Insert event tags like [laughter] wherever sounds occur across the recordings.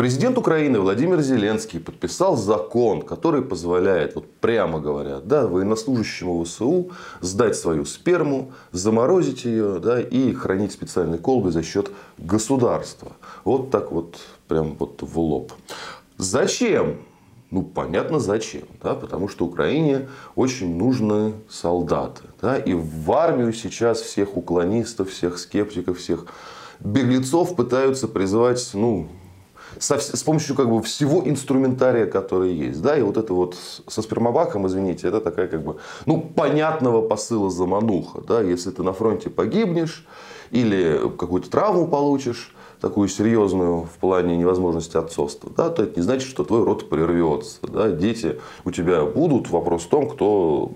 Президент Украины Владимир Зеленский подписал закон, который позволяет, вот прямо говоря, да, военнослужащему ВСУ сдать свою сперму, заморозить ее да, и хранить специальной колбе за счет государства. Вот так вот, прям вот в лоб. Зачем? Ну, понятно зачем. Да? Потому что Украине очень нужны солдаты. Да? И в армию сейчас всех уклонистов, всех скептиков, всех беглецов пытаются призывать ну, со, с помощью как бы всего инструментария, который есть. Да? И вот это вот со спермобаком, извините, это такая как бы ну, понятного посыла замануха. Да? Если ты на фронте погибнешь или какую-то травму получишь, такую серьезную в плане невозможности отцовства, да, то это не значит, что твой род прервется. Да. Дети у тебя будут. Вопрос в том, кто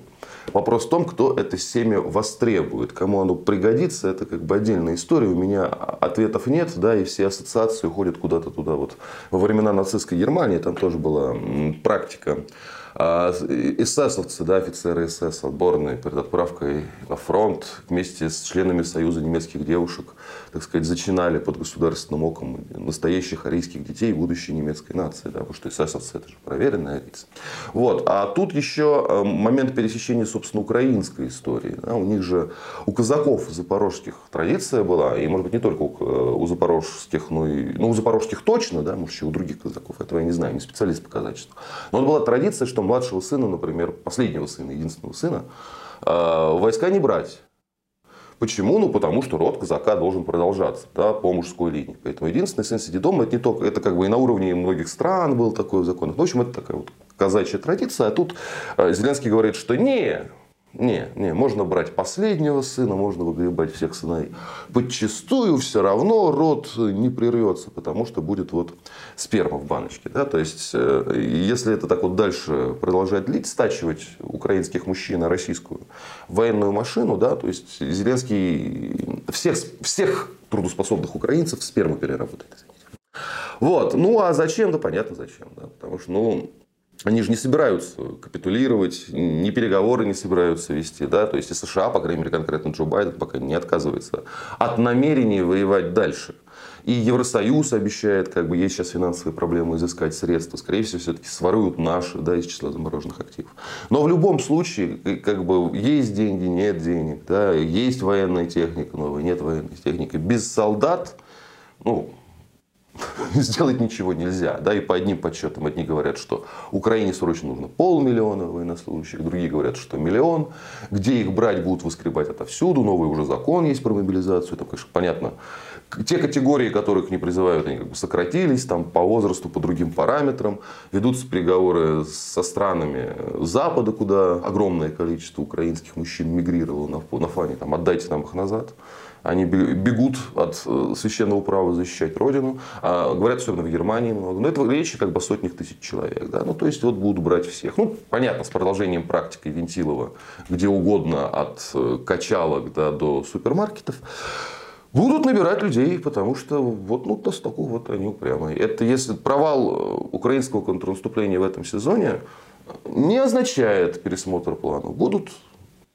Вопрос в том, кто это семя востребует, кому оно пригодится, это как бы отдельная история. У меня ответов нет, да, и все ассоциации уходят куда-то туда. Вот во времена нацистской Германии там тоже была практика эсэсовцы, да, офицеры СС, отборные перед отправкой на фронт вместе с членами Союза немецких девушек, так сказать, зачинали под государственным оком настоящих арийских детей будущей немецкой нации. Да, потому что эсэсовцы это же проверенные арийцы. Вот. А тут еще э, момент пересечения, собственно, украинской истории. Да, у них же, у казаков запорожских традиция была, и, может быть, не только у, э, у запорожских, но и, ну, у запорожских точно, да, может, еще у других казаков, этого я не знаю, не специалист по казачеству. Но вот была традиция, что младшего сына, например, последнего сына, единственного сына, э, войска не брать. Почему? Ну, потому что род казака должен продолжаться да, по мужской линии. Поэтому единственный сын сидит дома, это не только, это как бы и на уровне многих стран был такой закон. В общем, это такая вот казачья традиция. А тут э, Зеленский говорит, что не, не, не, можно брать последнего сына, можно выгребать всех сыновей. Подчастую все равно род не прервется, потому что будет вот сперма в баночке. Да? То есть, э, если это так вот дальше продолжать длить, стачивать украинских мужчин на российскую военную машину, да, то есть Зеленский всех, всех трудоспособных украинцев сперму переработает. Вот. Ну, а зачем? Да понятно зачем. Да? Потому что, ну, они же не собираются капитулировать, ни переговоры не собираются вести. Да? То есть и США, по крайней мере, конкретно Джо Байден пока не отказывается от намерения воевать дальше. И Евросоюз обещает, как бы есть сейчас финансовые проблемы, изыскать средства. Скорее всего, все-таки своруют наши да, из числа замороженных активов. Но в любом случае, как бы есть деньги, нет денег. Да, есть военная техника новая, нет военной техники. Без солдат, ну, [laughs] сделать ничего нельзя. Да, и по одним подсчетам одни говорят, что Украине срочно нужно полмиллиона военнослужащих, другие говорят, что миллион. Где их брать будут выскребать отовсюду. Новый уже закон есть про мобилизацию. Это, конечно, понятно. Те категории, которых не призывают, они как бы сократились там, по возрасту, по другим параметрам. Ведутся переговоры со странами Запада, куда огромное количество украинских мужчин мигрировало на, на фоне там, «отдайте нам их назад». Они бегут от э, священного права защищать родину. А, говорят, особенно в Германии много. Но это речь как бы о сотнях тысяч человек. Да? Ну, то есть, вот будут брать всех. Ну, понятно, с продолжением практики Вентилова, где угодно, от э, качалок да, до супермаркетов. Будут набирать людей, потому что вот ну, настолько вот они упрямые. Это если провал э, украинского контрнаступления в этом сезоне не означает пересмотр плана. Будут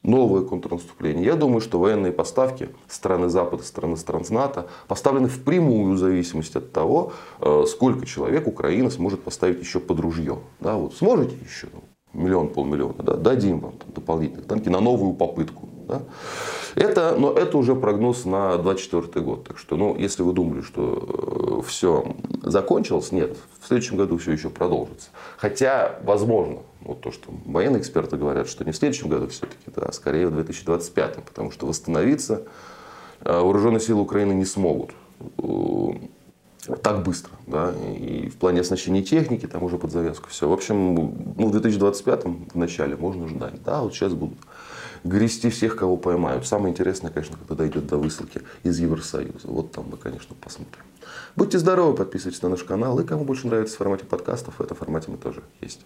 новое контрнаступление. Я думаю, что военные поставки страны Запада, страны стран НАТО поставлены в прямую зависимость от того, э, сколько человек Украина сможет поставить еще под ружье. Да, вот сможете еще миллион, полмиллиона, да, дадим вам там, дополнительных танки на новую попытку. Да. Это, но это уже прогноз на 2024 год. Так что, ну, если вы думали, что э, все закончилось, нет, в следующем году все еще продолжится. Хотя, возможно, вот то, что военные эксперты говорят, что не в следующем году все-таки, да, а скорее в 2025, потому что восстановиться э, вооруженные силы Украины не смогут э, так быстро. Да, и в плане оснащения техники, там уже под завязку все. В общем, ну, в 2025 в начале можно ждать. Да, вот сейчас будут грести всех, кого поймают. Самое интересное, конечно, когда дойдет до высылки из Евросоюза. Вот там мы, конечно, посмотрим. Будьте здоровы, подписывайтесь на наш канал. И кому больше нравится в формате подкастов, в этом формате мы тоже есть.